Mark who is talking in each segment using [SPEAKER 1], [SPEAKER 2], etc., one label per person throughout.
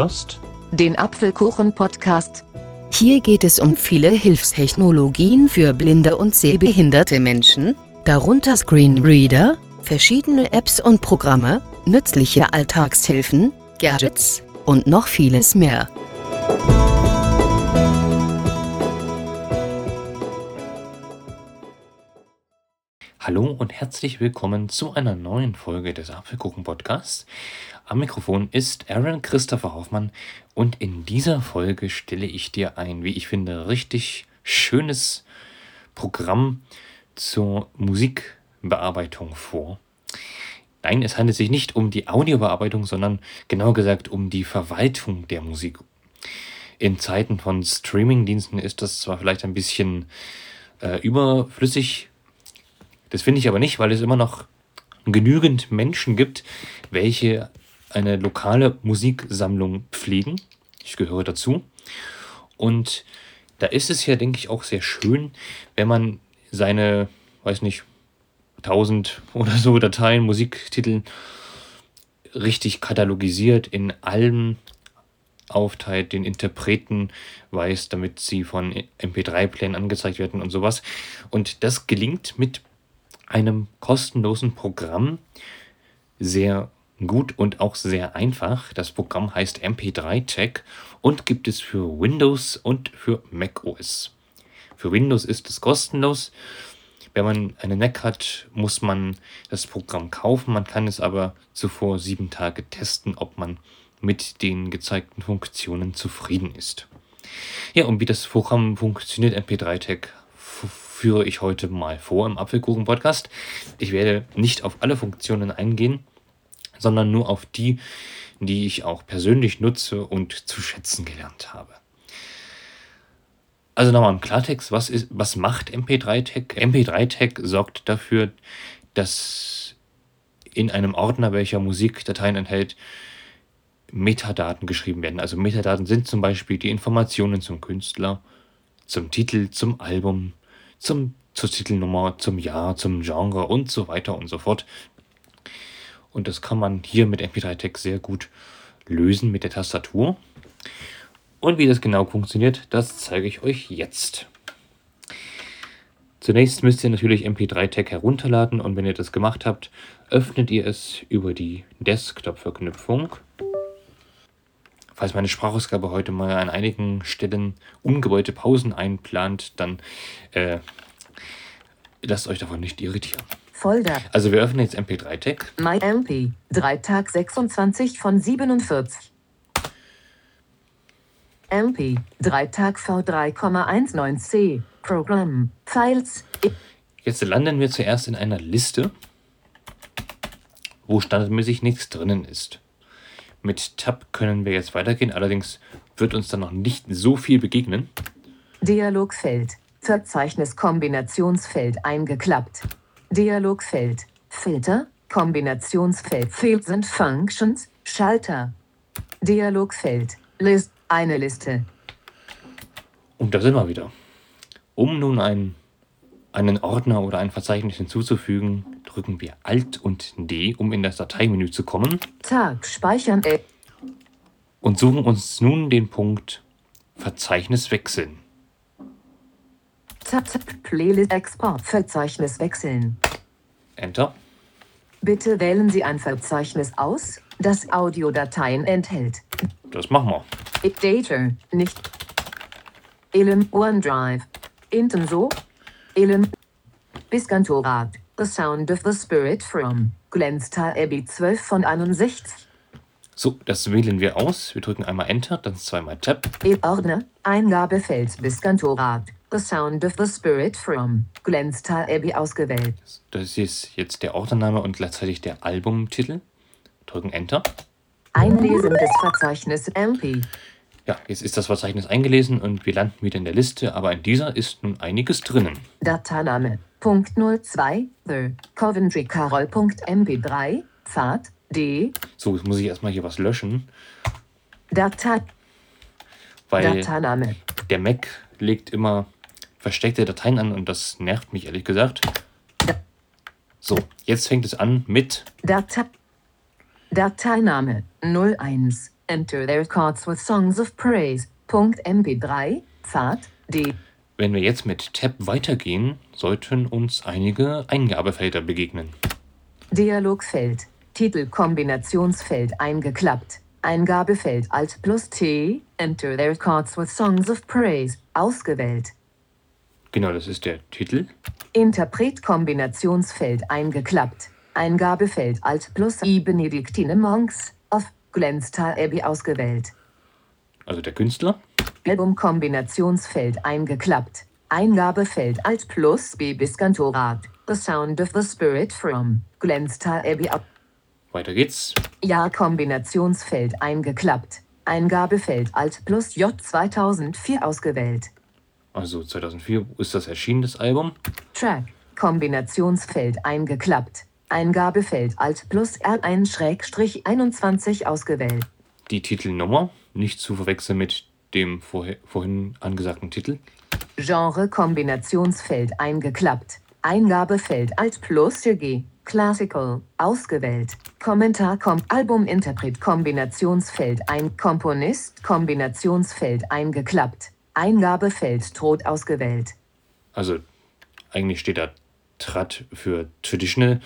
[SPEAKER 1] hörst
[SPEAKER 2] den Apfelkuchen-Podcast.
[SPEAKER 3] Hier geht es um viele Hilfstechnologien für blinde und sehbehinderte Menschen, darunter Screenreader, verschiedene Apps und Programme, nützliche Alltagshilfen, Gadgets und noch vieles mehr.
[SPEAKER 1] Hallo und herzlich willkommen zu einer neuen Folge des Apfelkuchen Podcasts. Am Mikrofon ist Aaron Christopher Hoffmann und in dieser Folge stelle ich dir ein, wie ich finde, richtig schönes Programm zur Musikbearbeitung vor. Nein, es handelt sich nicht um die Audiobearbeitung, sondern genauer gesagt um die Verwaltung der Musik. In Zeiten von Streamingdiensten ist das zwar vielleicht ein bisschen äh, überflüssig, das finde ich aber nicht, weil es immer noch genügend Menschen gibt, welche eine lokale Musiksammlung pflegen. Ich gehöre dazu. Und da ist es ja, denke ich, auch sehr schön, wenn man seine, weiß nicht, 1000 oder so Dateien, Musiktitel richtig katalogisiert, in Alben aufteilt, den Interpreten weiß, damit sie von MP3-Plänen angezeigt werden und sowas. Und das gelingt mit einem kostenlosen Programm sehr gut und auch sehr einfach. Das Programm heißt MP3 Tech und gibt es für Windows und für Mac OS. Für Windows ist es kostenlos. Wenn man eine Mac hat, muss man das Programm kaufen. Man kann es aber zuvor sieben Tage testen, ob man mit den gezeigten Funktionen zufrieden ist. Ja, und wie das Programm funktioniert, MP3 Tech, führe ich heute mal vor im Apfelkuchen-Podcast. Ich werde nicht auf alle Funktionen eingehen, sondern nur auf die, die ich auch persönlich nutze und zu schätzen gelernt habe. Also nochmal im Klartext, was, ist, was macht MP3-Tech? MP3-Tech sorgt dafür, dass in einem Ordner, welcher Musikdateien enthält, Metadaten geschrieben werden. Also Metadaten sind zum Beispiel die Informationen zum Künstler, zum Titel, zum Album, zum, zur Titelnummer, zum Jahr, zum Genre und so weiter und so fort. Und das kann man hier mit MP3 Text sehr gut lösen mit der Tastatur. Und wie das genau funktioniert, das zeige ich euch jetzt. Zunächst müsst ihr natürlich MP3-Tag herunterladen und wenn ihr das gemacht habt, öffnet ihr es über die Desktop-Verknüpfung. Falls meine Sprachausgabe heute mal an einigen Stellen ungewollte Pausen einplant, dann äh, lasst euch davon nicht irritieren.
[SPEAKER 2] Folder.
[SPEAKER 1] Also wir öffnen jetzt MP3-Tag.
[SPEAKER 2] MyMP. 3 Tag 26 von 47. MP. 3 Tag V3,19c. Programm. Files.
[SPEAKER 1] Jetzt landen wir zuerst in einer Liste, wo standardmäßig nichts drinnen ist. Mit Tab können wir jetzt weitergehen, allerdings wird uns dann noch nicht so viel begegnen.
[SPEAKER 2] Dialogfeld. Verzeichnis Kombinationsfeld eingeklappt. Dialogfeld, Filter, Kombinationsfeld, Fields and Functions, Schalter. Dialogfeld, List, eine Liste.
[SPEAKER 1] Und da sind wir wieder. Um nun einen, einen Ordner oder ein Verzeichnis hinzuzufügen, drücken wir Alt und D, um in das Dateimenü zu kommen.
[SPEAKER 2] Tag, speichern. Äh.
[SPEAKER 1] Und suchen uns nun den Punkt Verzeichnis wechseln.
[SPEAKER 2] Tab, Tab, Playlist Export Verzeichnis wechseln.
[SPEAKER 1] Enter.
[SPEAKER 2] Bitte wählen Sie ein Verzeichnis aus, das Audiodateien enthält.
[SPEAKER 1] Das machen wir.
[SPEAKER 2] Data, nicht. Elim OneDrive. Intenso. Elim. Biscantorat. The Sound of the Spirit from Glenstal Abbey 12 von 61.
[SPEAKER 1] So, das wählen wir aus. Wir drücken einmal Enter, dann zweimal Tab.
[SPEAKER 2] E-Ordner. Eingabefeld Biscantorat. The Sound of the Spirit from Glenstal Abbey ausgewählt.
[SPEAKER 1] Das ist jetzt der Ordnername und gleichzeitig der Albumtitel. Drücken Enter.
[SPEAKER 2] Einlesen des Verzeichnisses MP.
[SPEAKER 1] Ja, jetzt ist das Verzeichnis eingelesen und wir landen wieder in der Liste, aber in dieser ist nun einiges drinnen.
[SPEAKER 2] Dateiname. Punkt 02, The Coventry Carol.mp3, Pfad, D.
[SPEAKER 1] So, jetzt muss ich erstmal hier was löschen.
[SPEAKER 2] Datei.
[SPEAKER 1] Weil
[SPEAKER 2] Dateiname.
[SPEAKER 1] der Mac legt immer versteckte Dateien an und das nervt mich ehrlich gesagt. So, jetzt fängt es an mit
[SPEAKER 2] Datei. Dateiname 01 Enter their cards with songs of praise. Punkt MP3. Pfad D.
[SPEAKER 1] Wenn wir jetzt mit Tab weitergehen, sollten uns einige Eingabefelder begegnen.
[SPEAKER 2] Dialogfeld. Titel Kombinationsfeld eingeklappt. Eingabefeld Alt plus T. Enter their cards with songs of praise. Ausgewählt.
[SPEAKER 1] Genau, das ist der Titel.
[SPEAKER 2] Interpret Kombinationsfeld eingeklappt. Eingabefeld Alt plus I Benediktine Monks auf Glenstal Abbey ausgewählt.
[SPEAKER 1] Also der Künstler.
[SPEAKER 2] Album Kombinationsfeld eingeklappt. Eingabefeld Alt plus B bis Kantorat. The Sound of the Spirit from Glenstal Abbey ab.
[SPEAKER 1] Weiter geht's.
[SPEAKER 2] Jahr Kombinationsfeld eingeklappt. Eingabefeld Alt plus J 2004 ausgewählt.
[SPEAKER 1] Also 2004 ist das erschienen, das Album.
[SPEAKER 2] Track Kombinationsfeld eingeklappt. Eingabefeld Alt plus R1-21 ausgewählt.
[SPEAKER 1] Die Titelnummer, nicht zu verwechseln mit dem vorher, vorhin angesagten Titel.
[SPEAKER 2] Genre Kombinationsfeld eingeklappt. Eingabefeld Alt plus G. Classical ausgewählt. Kommentar kommt Albuminterpret Kombinationsfeld ein Komponist Kombinationsfeld eingeklappt. Eingabefeld Tod ausgewählt.
[SPEAKER 1] Also eigentlich steht da Trat für Traditional.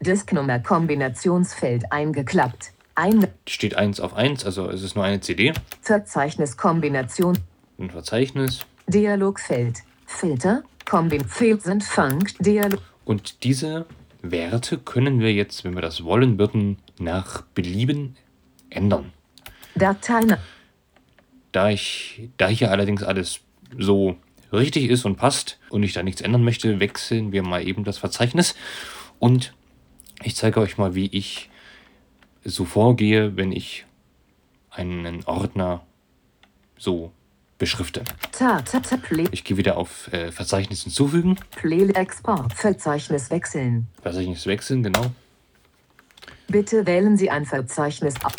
[SPEAKER 2] Disknummer Kombinationsfeld eingeklappt. Ein
[SPEAKER 1] Steht 1 auf 1, also es ist nur eine CD.
[SPEAKER 2] Verzeichnis Kombination
[SPEAKER 1] Ein Verzeichnis.
[SPEAKER 2] Dialogfeld. Filter. Kombin Fields and Funct Dialog.
[SPEAKER 1] Und diese Werte können wir jetzt, wenn wir das wollen würden, nach Belieben ändern.
[SPEAKER 2] Dateien.
[SPEAKER 1] Da ich, da hier allerdings alles so richtig ist und passt und ich da nichts ändern möchte, wechseln wir mal eben das Verzeichnis und ich zeige euch mal, wie ich so vorgehe, wenn ich einen Ordner so beschrifte. Ich gehe wieder auf äh, Verzeichnis hinzufügen,
[SPEAKER 2] Export. Verzeichnis wechseln.
[SPEAKER 1] Verzeichnis wechseln, genau.
[SPEAKER 2] Bitte wählen Sie ein Verzeichnis ab.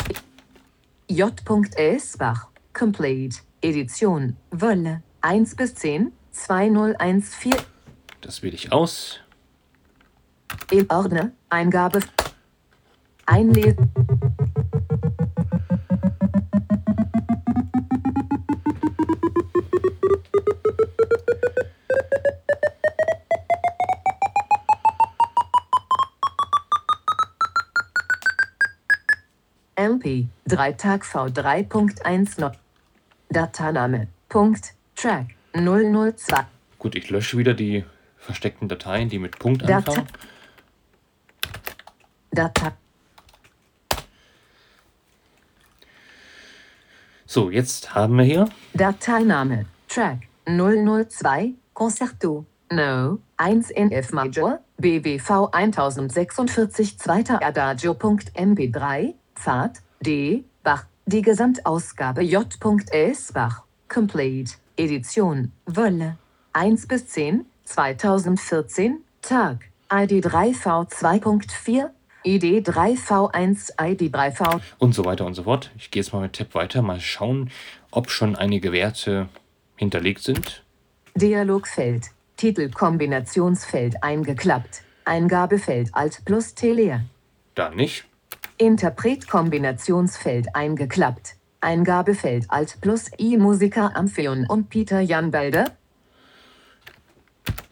[SPEAKER 2] J. Bach. Complete. Edition. Wolle. 1 bis 10. 2014.
[SPEAKER 1] Das wähle ich aus.
[SPEAKER 2] Im Ordner. Eingabe. Einlesen. MP 3 Tag V3.1 Not. Dateyname. Punkt. Track 002.
[SPEAKER 1] Gut, ich lösche wieder die versteckten Dateien, die mit Punkt
[SPEAKER 2] Date-
[SPEAKER 1] anfangen.
[SPEAKER 2] Datei.
[SPEAKER 1] So, jetzt haben wir hier
[SPEAKER 2] Dateiname. Track 002. Concerto. No. 1 in F Major. BWV 1046 zweiter Adagio.mp3. Pfad. D. Bach. Die Gesamtausgabe J.S. Bach. Complete. Edition. Wolle. 1 bis 10. 2014. Tag. ID 3V2.4. ID 3V1. ID 3V.
[SPEAKER 1] und so weiter und so fort. Ich gehe jetzt mal mit Tab weiter, mal schauen, ob schon einige Werte hinterlegt sind.
[SPEAKER 2] Dialogfeld. Titel Kombinationsfeld eingeklappt. Eingabefeld Alt plus T leer.
[SPEAKER 1] Da nicht.
[SPEAKER 2] Interpret Kombinationsfeld eingeklappt. Eingabefeld Alt plus I Musiker Amphion und Peter Jan Balder.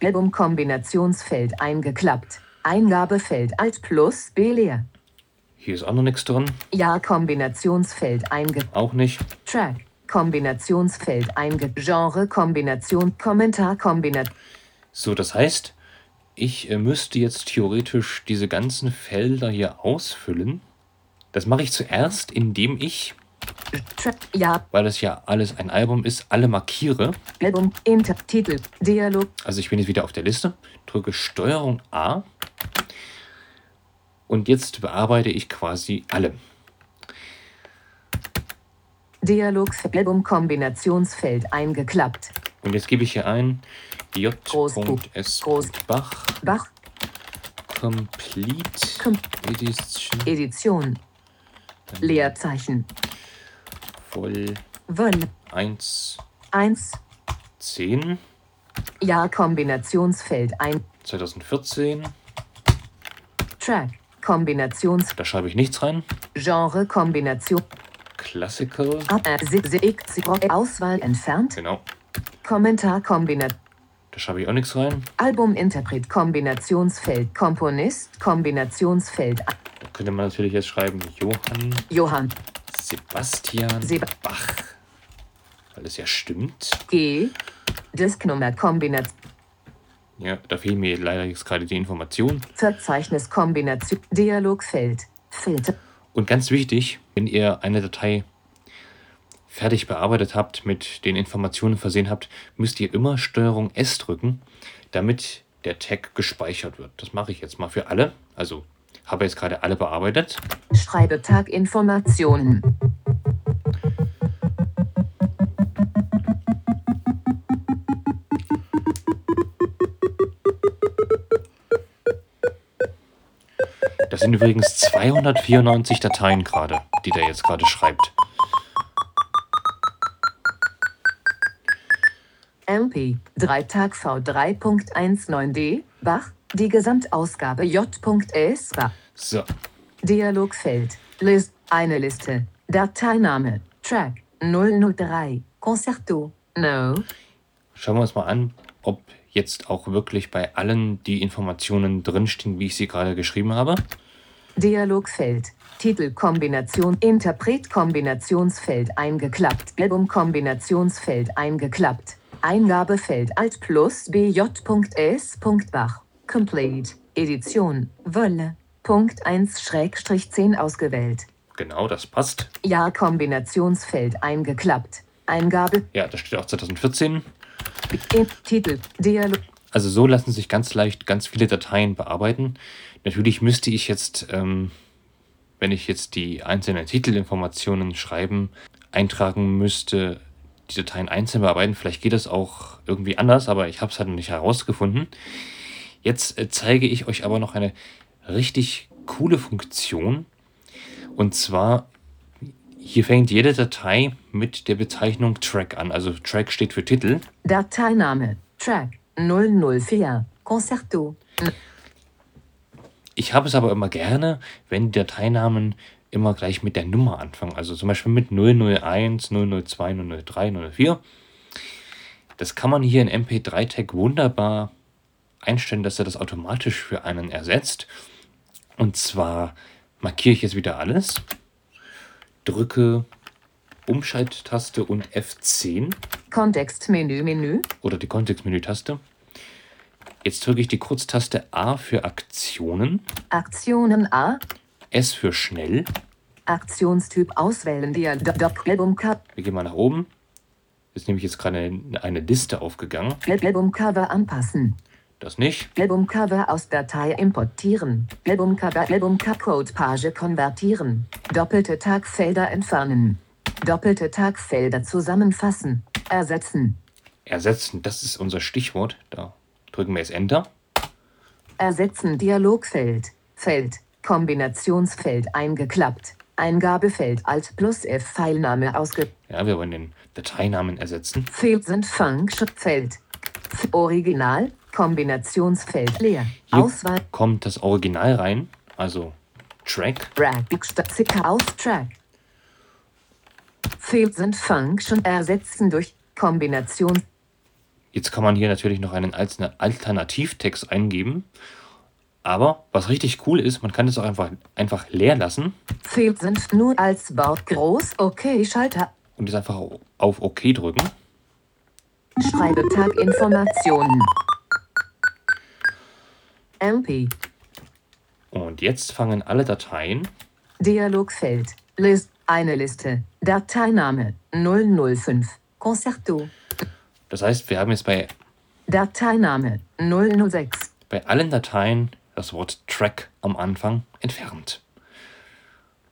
[SPEAKER 2] Album Kombinationsfeld eingeklappt. Eingabefeld Alt plus B leer.
[SPEAKER 1] Hier ist auch noch nichts drin.
[SPEAKER 2] Jahr Kombinationsfeld einge
[SPEAKER 1] Auch nicht.
[SPEAKER 2] Track Kombinationsfeld einge Genre Kombination Kommentar Kombination
[SPEAKER 1] So, das heißt, ich äh, müsste jetzt theoretisch diese ganzen Felder hier ausfüllen. Das mache ich zuerst, indem ich,
[SPEAKER 2] Jahr
[SPEAKER 1] weil das ja alles ein Album ist, alle markiere.
[SPEAKER 2] Album Inter Titel Dialog
[SPEAKER 1] Also ich bin jetzt wieder auf der Liste, drücke Steuerung A und jetzt bearbeite ich quasi alle.
[SPEAKER 2] Dialog Album Kombinationsfeld eingeklappt.
[SPEAKER 1] Und jetzt gebe ich hier ein. J.S.
[SPEAKER 2] Groß.
[SPEAKER 1] Bach
[SPEAKER 2] Bach
[SPEAKER 1] Complete
[SPEAKER 2] Com-
[SPEAKER 1] Edition
[SPEAKER 2] Edition Leerzeichen
[SPEAKER 1] voll
[SPEAKER 2] Wolle
[SPEAKER 1] 1
[SPEAKER 2] 1
[SPEAKER 1] 10
[SPEAKER 2] Jahr Kombinationsfeld ein
[SPEAKER 1] 2014.
[SPEAKER 2] Track Kombinations
[SPEAKER 1] Da schreibe ich nichts rein.
[SPEAKER 2] Genre Kombination
[SPEAKER 1] Classical.
[SPEAKER 2] Äh, Auswahl entfernt.
[SPEAKER 1] Genau.
[SPEAKER 2] Kommentar Kombinat.
[SPEAKER 1] Da schreibe ich auch nichts rein.
[SPEAKER 2] Album Interpret Kombinationsfeld Komponist Kombinationsfeld
[SPEAKER 1] könnte man natürlich jetzt schreiben Johann
[SPEAKER 2] Johann
[SPEAKER 1] Sebastian
[SPEAKER 2] Seb-
[SPEAKER 1] Bach. Weil es ja stimmt.
[SPEAKER 2] G Disknummer Kombination
[SPEAKER 1] Ja, da fehlen mir leider jetzt gerade die Informationen.
[SPEAKER 2] Verzeichnis Kombination Dialogfeld Filter
[SPEAKER 1] Und ganz wichtig, wenn ihr eine Datei fertig bearbeitet habt, mit den Informationen versehen habt, müsst ihr immer Steuerung S drücken, damit der Tag gespeichert wird. Das mache ich jetzt mal für alle. Also habe jetzt gerade alle bearbeitet.
[SPEAKER 2] Schreibetag Informationen
[SPEAKER 1] Das sind übrigens 294 Dateien gerade, die der jetzt gerade schreibt.
[SPEAKER 2] MP 3 Tag V3.19d Bach die Gesamtausgabe J.S
[SPEAKER 1] So,
[SPEAKER 2] Dialogfeld. List eine Liste. Dateiname. Track 003 Concerto. No.
[SPEAKER 1] Schauen wir uns mal an, ob jetzt auch wirklich bei allen die Informationen drinstehen, wie ich sie gerade geschrieben habe.
[SPEAKER 2] Dialogfeld. Titel Kombination Interpret Kombinationsfeld eingeklappt. Album Kombinationsfeld eingeklappt. Eingabefeld Alt plus BJ.S. Complete Edition Wolle Punkt 1 Schrägstrich 10 ausgewählt
[SPEAKER 1] Genau, das passt.
[SPEAKER 2] Jahr Kombinationsfeld eingeklappt Eingabe
[SPEAKER 1] Ja, da steht auch 2014.
[SPEAKER 2] in, Titel Dialog
[SPEAKER 1] Also so lassen sich ganz leicht ganz viele Dateien bearbeiten. Natürlich müsste ich jetzt, ähm, wenn ich jetzt die einzelnen Titelinformationen schreiben, eintragen müsste, die Dateien einzeln bearbeiten. Vielleicht geht das auch irgendwie anders, aber ich habe es halt noch nicht herausgefunden. Jetzt äh, zeige ich euch aber noch eine richtig coole Funktion. Und zwar, hier fängt jede Datei mit der Bezeichnung Track an. Also Track steht für Titel.
[SPEAKER 2] Dateiname Track 004 Concerto
[SPEAKER 1] Ich habe es aber immer gerne, wenn die Dateinamen immer gleich mit der Nummer anfangen. Also zum Beispiel mit 001, 002, 003, 004. Das kann man hier in MP3-Tag wunderbar einstellen, dass er das automatisch für einen ersetzt. Und zwar markiere ich jetzt wieder alles, drücke Umschalttaste und F10
[SPEAKER 2] Kontextmenü Menü
[SPEAKER 1] oder die Kontextmenü-Taste. Jetzt drücke ich die Kurztaste A für Aktionen,
[SPEAKER 2] Aktionen A
[SPEAKER 1] S für schnell.
[SPEAKER 2] Aktionstyp auswählen
[SPEAKER 1] Wir gehen mal nach oben. Ist nämlich jetzt gerade eine, eine Liste aufgegangen.
[SPEAKER 2] Album Cover anpassen
[SPEAKER 1] Das nicht.
[SPEAKER 2] Album Cover aus Datei importieren. Album Cover Album Cover Code Page konvertieren. Doppelte Tagfelder entfernen. Doppelte Tagfelder zusammenfassen. Ersetzen.
[SPEAKER 1] Ersetzen, das ist unser Stichwort. Da drücken wir jetzt Enter.
[SPEAKER 2] ersetzen Dialogfeld. Feld. Kombinationsfeld eingeklappt. Eingabefeld Alt plus F Pfeilname ausge
[SPEAKER 1] Ja, wir wollen den Dateinamen ersetzen.
[SPEAKER 2] Field sind Function Feld F Original Kombinationsfeld leer.
[SPEAKER 1] Hier
[SPEAKER 2] Auswahl.
[SPEAKER 1] kommt das Original rein, also Track.
[SPEAKER 2] Drag Sticker aus Track. Field sind Function ersetzen durch Kombination.
[SPEAKER 1] Jetzt kann man hier natürlich noch einen Altern- Alternativtext eingeben. Aber was richtig cool ist, man kann es auch einfach, einfach leer lassen.
[SPEAKER 2] Field sind nur als Wort groß Okay Schalter.
[SPEAKER 1] Und es einfach auf OK drücken.
[SPEAKER 2] Schreibetag Informationen MP
[SPEAKER 1] Und jetzt fangen alle Dateien.
[SPEAKER 2] Dialogfeld. List eine Liste. Dateiname 005 Concerto.
[SPEAKER 1] Das heißt, wir haben jetzt bei,
[SPEAKER 2] Dateiname 006
[SPEAKER 1] bei allen Dateien das Wort Track am Anfang entfernt.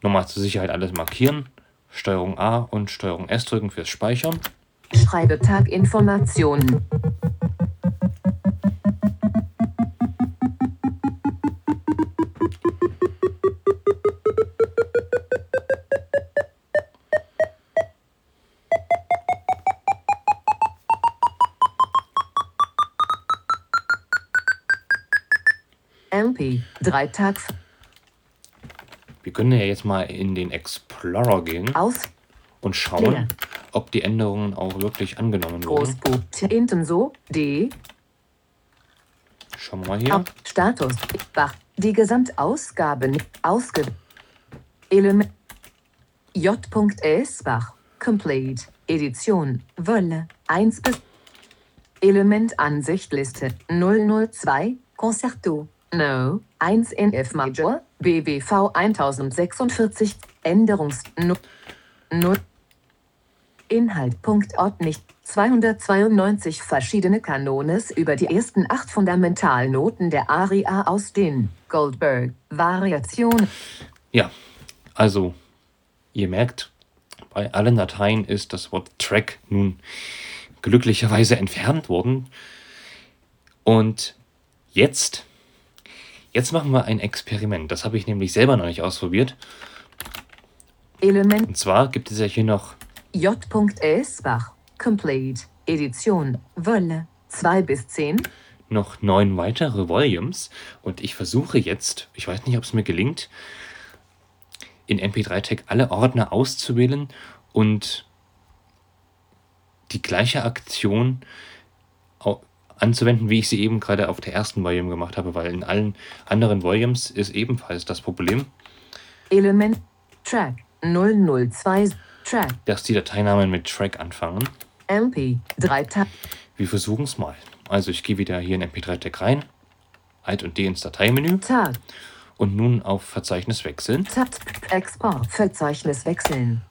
[SPEAKER 1] Nochmal zur Sicherheit alles markieren. Steuerung A und Steuerung S drücken fürs Speichern.
[SPEAKER 2] Schreibetag Informationen MP 3 Tag
[SPEAKER 1] Wir können ja jetzt mal in den Explorer gehen.
[SPEAKER 2] aus
[SPEAKER 1] und schauen, ob die Änderungen auch wirklich angenommen wurden.
[SPEAKER 2] Großbuch Intenso D.
[SPEAKER 1] Schauen wir mal hier.
[SPEAKER 2] Ab Status. Bach die Gesamtausgaben. Ausge. Element J.S. Bach Complete. Edition. Wölle 1 bis Element Ansichtliste. 002 Concerto No. 1 in F Major. BWV 1046 Änderungs no, no, Inhalt Punkt Ort nicht. 292 verschiedene Kanones über die ersten acht Fundamentalnoten der Aria aus den Goldberg Variationen.
[SPEAKER 1] Ja, also ihr merkt, bei allen Dateien ist das Wort Track nun glücklicherweise entfernt worden. Und jetzt, jetzt machen wir ein Experiment. Das habe ich nämlich selber noch nicht ausprobiert.
[SPEAKER 2] Element
[SPEAKER 1] Und zwar gibt es ja hier noch
[SPEAKER 2] J.S. Bach Complete Edition Wölle 2 bis 10
[SPEAKER 1] noch neun weitere Volumes und ich versuche jetzt, ich weiß nicht, ob es mir gelingt, in MP3-Tag alle Ordner auszuwählen und die gleiche Aktion anzuwenden, wie ich sie eben gerade auf der ersten Volume gemacht habe, weil in allen anderen Volumes ist ebenfalls das Problem,
[SPEAKER 2] Element Track 002 Track
[SPEAKER 1] dass die Dateinamen mit Track anfangen.
[SPEAKER 2] MP 3 Tab
[SPEAKER 1] Wir versuchen es mal. Also ich gehe wieder hier in MP3-Tag rein, Alt und D ins Dateimenü
[SPEAKER 2] Tag
[SPEAKER 1] und nun auf Verzeichnis wechseln.
[SPEAKER 2] Tab Export Verzeichnis wechseln.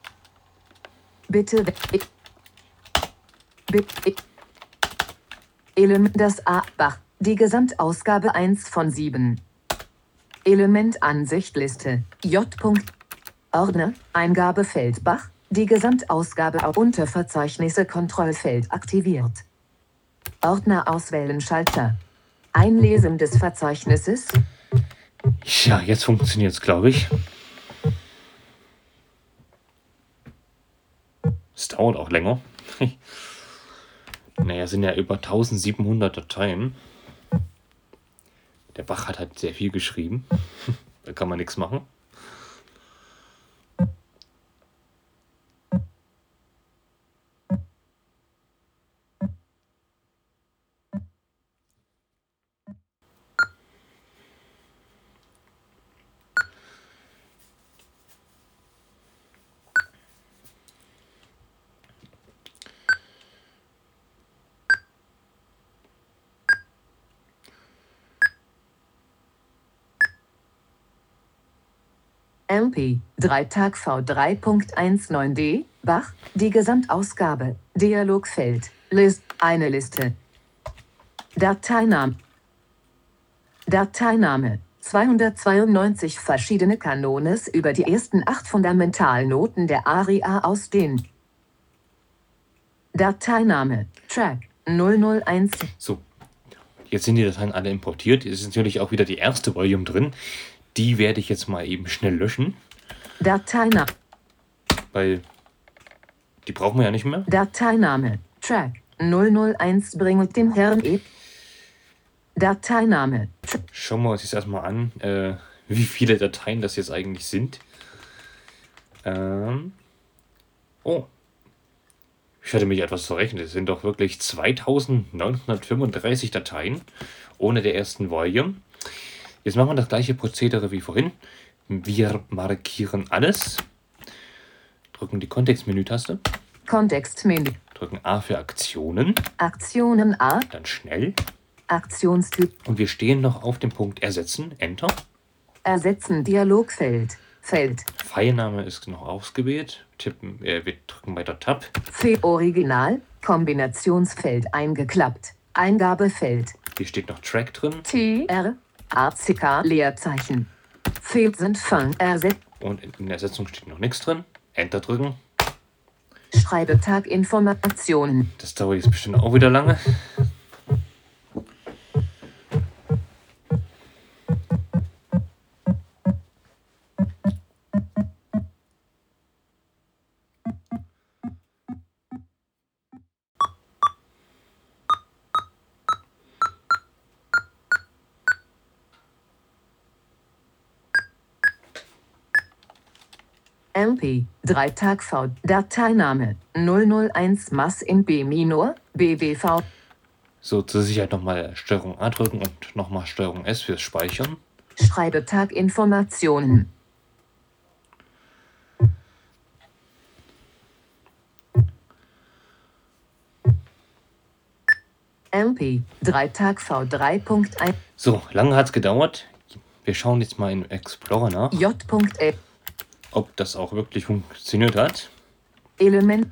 [SPEAKER 2] Bitte Bitte Element das A Bach die Gesamtausgabe 1 von 7 Element Ansichtliste J. Ordner Eingabefeld Bach die Gesamtausgabe auf Unterverzeichnisse Kontrollfeld aktiviert. Ordner auswählen Schalter. Einlesen des Verzeichnisses.
[SPEAKER 1] Ja, jetzt funktioniert es, glaube ich. Es dauert auch länger. naja, sind ja über 1700 Dateien. Der Bach hat halt sehr viel geschrieben. da kann man nichts machen.
[SPEAKER 2] MP 3 Tag V3.19d Bach die Gesamtausgabe Dialogfeld List eine Liste Dateiname Dateiname 292 verschiedene Kanones über die ersten acht Fundamentalnoten der Aria aus den Dateiname Track 001
[SPEAKER 1] So, jetzt sind die Dateien alle importiert. Jetzt ist natürlich auch wieder die erste Volume drin. Die werde ich jetzt mal eben schnell löschen,
[SPEAKER 2] Dateiname
[SPEAKER 1] weil die brauchen wir ja nicht mehr.
[SPEAKER 2] Dateiname Track 001 bringt dem Herrn E. Dateiname
[SPEAKER 1] Schauen wir uns jetzt erstmal an, äh, wie viele Dateien das jetzt eigentlich sind. Ähm, oh. Ich hatte mich etwas verrechnet. Es sind doch wirklich 2935 Dateien ohne der ersten Volume. Jetzt machen wir das gleiche Prozedere wie vorhin. Wir markieren alles, drücken die Kontextmenü-Taste,
[SPEAKER 2] Kontextmenü.
[SPEAKER 1] Drücken A für Aktionen,
[SPEAKER 2] Aktionen A.
[SPEAKER 1] Dann schnell.
[SPEAKER 2] Aktionstyp.
[SPEAKER 1] Und wir stehen noch auf dem Punkt Ersetzen, Enter.
[SPEAKER 2] Ersetzen. Dialogfeld. Feld.
[SPEAKER 1] Pfeilname ist noch ausgewählt. Tippen, äh, wir drücken weiter Tab.
[SPEAKER 2] Fe Original. Kombinationsfeld eingeklappt. Eingabefeld.
[SPEAKER 1] Hier steht noch Track drin.
[SPEAKER 2] T R A C K Leerzeichen Fehlt sind Fang ersetzt
[SPEAKER 1] Und in, der Ersetzung steht noch nichts drin. Enter drücken.
[SPEAKER 2] Schreibetag Informationen
[SPEAKER 1] Das dauert jetzt bestimmt auch wieder lange.
[SPEAKER 2] MP 3 Tag V Dateiname 001 Mass in B Minor BWV
[SPEAKER 1] So, zur Sicherheit nochmal Steuerung A drücken und nochmal Steuerung S fürs Speichern.
[SPEAKER 2] Schreibetag Informationen. MP 3 Tag V3.1
[SPEAKER 1] So, lange hat es gedauert. Wir schauen jetzt mal im Explorer nach,
[SPEAKER 2] J.E
[SPEAKER 1] ob das auch wirklich funktioniert hat.
[SPEAKER 2] Element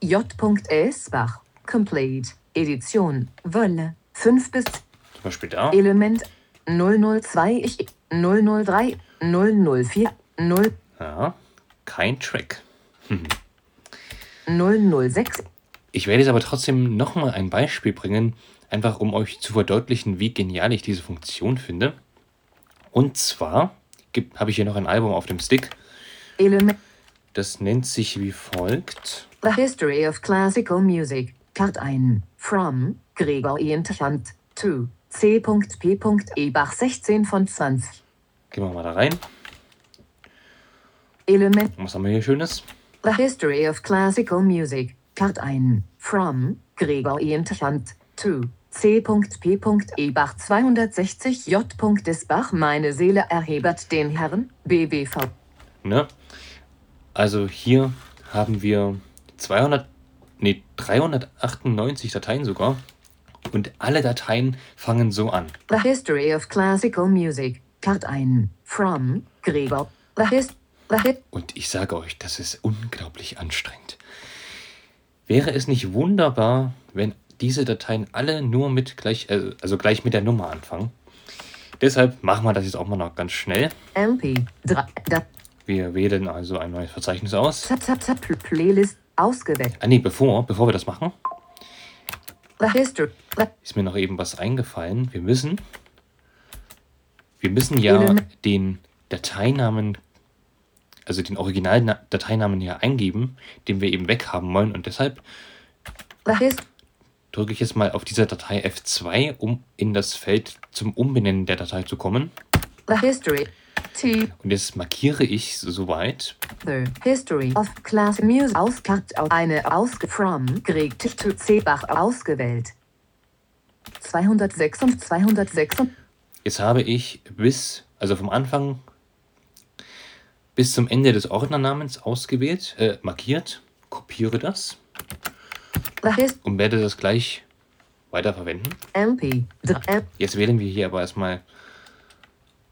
[SPEAKER 2] J.Esbach Complete Edition Wolle 5 bis
[SPEAKER 1] Zum Beispiel da.
[SPEAKER 2] Element 002 ich 003 004 0
[SPEAKER 1] Ja, kein Track.
[SPEAKER 2] 006
[SPEAKER 1] Ich werde jetzt aber trotzdem nochmal ein Beispiel bringen, einfach um euch zu verdeutlichen, wie genial ich diese Funktion finde. Und zwar gibt- habe ich hier noch ein Album auf dem Stick. Das nennt sich wie folgt.
[SPEAKER 2] The History of Classical Music Card 1 From Gregor Ienthand to C.P. Ebach 16 von 20
[SPEAKER 1] Gehen wir mal da rein.
[SPEAKER 2] Element
[SPEAKER 1] Was haben wir hier Schönes?
[SPEAKER 2] The History of Classical Music Card 1 From Gregor Ienthand to C.P. Ebach 260 J. Meine Seele erhebert den Herrn BWV
[SPEAKER 1] Ne? Also hier haben wir 200, nee, 398 Dateien sogar. Und alle Dateien fangen so an.
[SPEAKER 2] The History of Classical Music Card 1 From Gregor The Hist The Hit
[SPEAKER 1] Und ich sage euch, das ist unglaublich anstrengend. Wäre es nicht wunderbar, wenn diese Dateien alle nur mit gleich, äh, also gleich mit der Nummer anfangen? Deshalb machen wir das jetzt auch mal noch ganz schnell.
[SPEAKER 2] MP 3 Da
[SPEAKER 1] Wir wählen also ein neues Verzeichnis aus.
[SPEAKER 2] Playlist ausgewählt.
[SPEAKER 1] Ah nee, bevor, bevor wir das machen, ist mir noch eben was eingefallen. Wir müssen, wir müssen ja den Dateinamen, also den originalen Dateinamen ja eingeben, den wir eben weghaben wollen. Und deshalb. Drücke ich jetzt mal auf dieser Datei F2, um in das Feld zum Umbenennen der Datei zu kommen.
[SPEAKER 2] The History. T.
[SPEAKER 1] Und jetzt markiere ich soweit.
[SPEAKER 2] The History of Class Music ausgekackt auf eine ausge from Greg to C. Bach ausgewählt. 206 und 206 und
[SPEAKER 1] Jetzt habe ich bis, also vom Anfang bis zum Ende des Ordnernamens ausgewählt, äh, markiert, kopiere das. Und werde das gleich weiterverwenden.
[SPEAKER 2] MP. 3
[SPEAKER 1] Jetzt wählen wir hier aber erstmal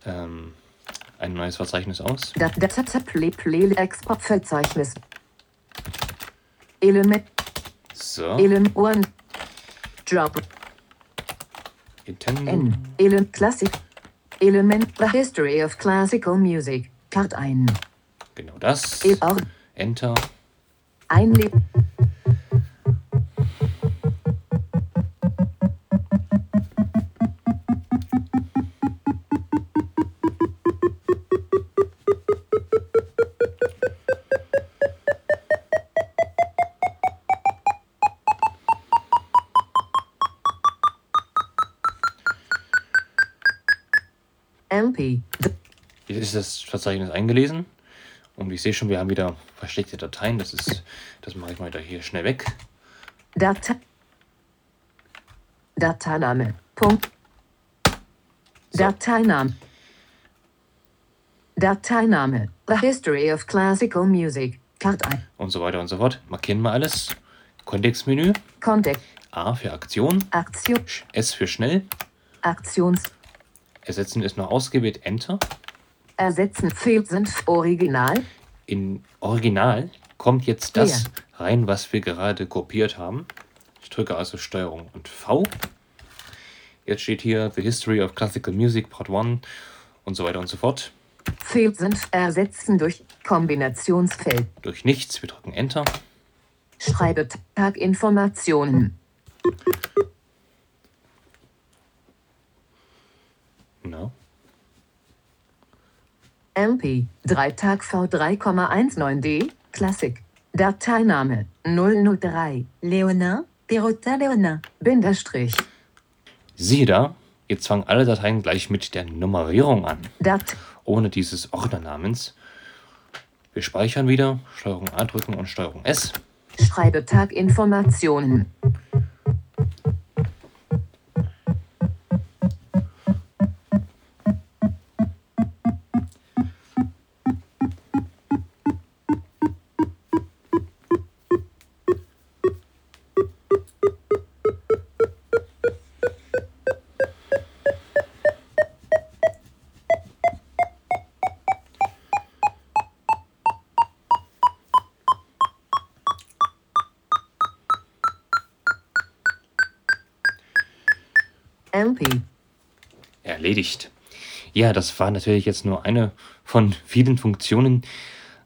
[SPEAKER 1] ähm, ein neues Verzeichnis aus.
[SPEAKER 2] Da, da, zap, zap, Play, Play, Export, Verzeichnis. Element,
[SPEAKER 1] So,
[SPEAKER 2] Element, One. Drop. N. Element, Classic. Element, The History of Classical Music. Card 1.
[SPEAKER 1] Genau das. Enter.
[SPEAKER 2] Einleben.
[SPEAKER 1] Das Verzeichnis eingelesen. Und ich sehe schon, wir haben wieder versteckte Dateien. Das ist, das mache ich mal da hier schnell weg.
[SPEAKER 2] Data. Dateiname. Punkt.
[SPEAKER 1] So.
[SPEAKER 2] Dateiname. Dateiname. The History of Classical Music. 1.
[SPEAKER 1] Und so weiter und so fort. Markieren wir alles. Kontextmenü.
[SPEAKER 2] Kontext.
[SPEAKER 1] A für Aktion.
[SPEAKER 2] Aktion.
[SPEAKER 1] S für schnell.
[SPEAKER 2] Aktions.
[SPEAKER 1] Ersetzen ist noch ausgewählt. Enter.
[SPEAKER 2] Ersetzen fehlt sind Original.
[SPEAKER 1] In Original kommt jetzt das rein, was wir gerade kopiert haben. Ich drücke also Steuerung und V. Jetzt steht hier The History of Classical Music Part 1 und so weiter und so fort.
[SPEAKER 2] Fehlt sind ersetzen durch Kombinationsfeld.
[SPEAKER 1] Durch nichts. Wir drücken Enter.
[SPEAKER 2] Schreibe Tag Informationen.
[SPEAKER 1] No.
[SPEAKER 2] MP 3 Tag V3,19D Klassik. Dateiname 003 Leonin Perrotin Leonin Binderstrich
[SPEAKER 1] Siehe da, jetzt fangen alle Dateien gleich mit der Nummerierung an,
[SPEAKER 2] Dat
[SPEAKER 1] ohne dieses Ordnernamens. Wir speichern wieder, Steuerung A drücken und Steuerung S.
[SPEAKER 2] Schreibe Taginformationen.
[SPEAKER 1] Erledigt. Ja, das war natürlich jetzt nur eine von vielen Funktionen,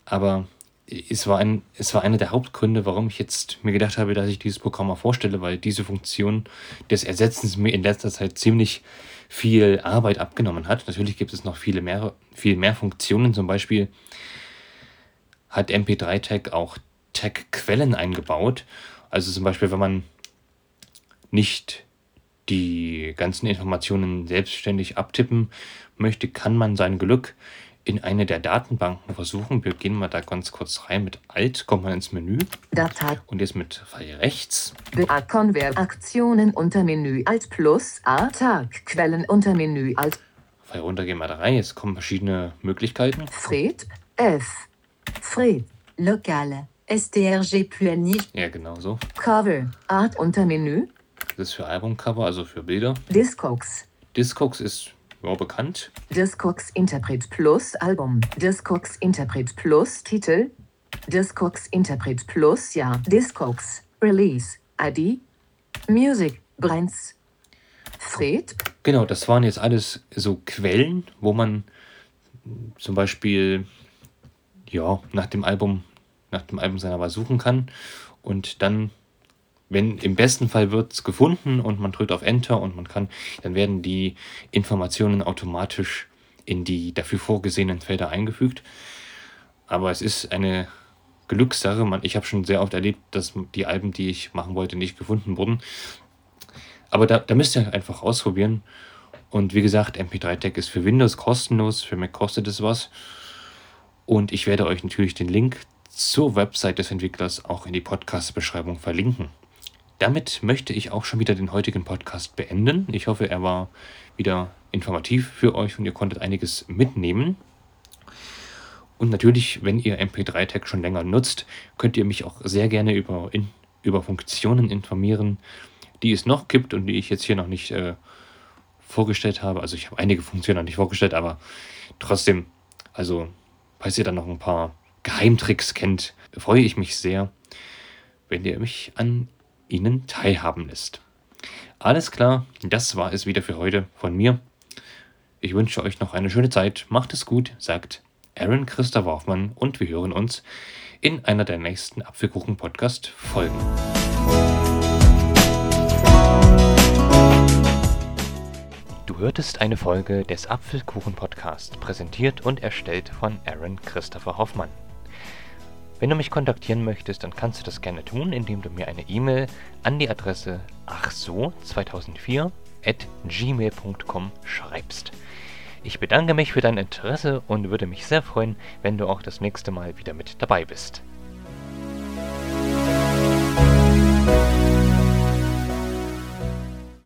[SPEAKER 1] aber es war, ein, es war einer der Hauptgründe, warum ich jetzt mir gedacht habe, dass ich dieses Programm mal vorstelle, weil diese Funktion des Ersetzens mir in letzter Zeit ziemlich viel Arbeit abgenommen hat. Natürlich gibt es noch viele mehr, viel mehr Funktionen. Zum Beispiel hat MP3-Tag auch Tag-Quellen eingebaut. Also zum Beispiel, wenn man nicht die ganzen Informationen selbstständig abtippen möchte, kann man sein Glück in eine der Datenbanken versuchen. Wir gehen mal da ganz kurz rein. Mit Alt kommt man ins Menü
[SPEAKER 2] Datei.
[SPEAKER 1] und jetzt mit Pfeil rechts.
[SPEAKER 2] BA Convert Aktionen unter Menü Alt plus A Tag Quellen unter Menü Alt
[SPEAKER 1] Pfeil runter gehen wir da rein. Jetzt kommen verschiedene Möglichkeiten.
[SPEAKER 2] Fred F. Fred
[SPEAKER 4] Local. STRG Puani.
[SPEAKER 1] Ja, genau so.
[SPEAKER 2] Cover Art unter Menü
[SPEAKER 1] ist für Albumcover, also für Bilder.
[SPEAKER 2] Discogs.
[SPEAKER 1] Discogs ist ja, bekannt.
[SPEAKER 2] Discogs Interpret Plus Album. Discogs Interpret Plus Titel. Discogs Interpret Plus Ja. Discogs Release ID Music Brands. Fred?
[SPEAKER 1] Genau, das waren jetzt alles so Quellen, wo man zum Beispiel ja, nach dem Album, nach dem Album seiner Wahl suchen kann. Und dann, wenn im besten Fall wird es gefunden und man drückt auf Enter und man kann, dann werden die Informationen automatisch in die dafür vorgesehenen Felder eingefügt. Aber es ist eine Glückssache. Man, ich habe schon sehr oft erlebt, dass die Alben, die ich machen wollte, nicht gefunden wurden. Aber da, da müsst ihr einfach ausprobieren. Und wie gesagt, MP3-Tag ist für Windows kostenlos, für Mac kostet es was. Und ich werde euch natürlich den Link zur Website des Entwicklers auch in die Podcast-Beschreibung verlinken. Damit möchte ich auch schon wieder den heutigen Podcast beenden. Ich hoffe, er war wieder informativ für euch und ihr konntet einiges mitnehmen. Und natürlich, wenn ihr MP3-Tag schon länger nutzt, könnt ihr mich auch sehr gerne über, in, über Funktionen informieren, die es noch gibt und die ich jetzt hier noch nicht äh, vorgestellt habe. Also ich habe einige Funktionen noch nicht vorgestellt, aber trotzdem, also falls ihr dann noch ein paar Geheimtricks kennt, freue ich mich sehr, wenn ihr mich an ihnen teilhaben lässt. Alles klar, das war es wieder für heute von mir. Ich wünsche euch noch eine schöne Zeit. Macht es gut, sagt Aaron Christa Worfmann und wir hören uns in einer der nächsten Apfelkuchen-Podcast-Folgen. Du hörtest eine Folge des Apfelkuchen-Podcast, präsentiert und erstellt von Aaron Christopher Hoffmann. Wenn du mich kontaktieren möchtest, dann kannst du das gerne tun, indem du mir eine E-Mail an die Adresse achso2004 at gmail.com schreibst. Ich bedanke mich für dein Interesse und würde mich sehr freuen, wenn du auch das nächste Mal wieder mit dabei bist.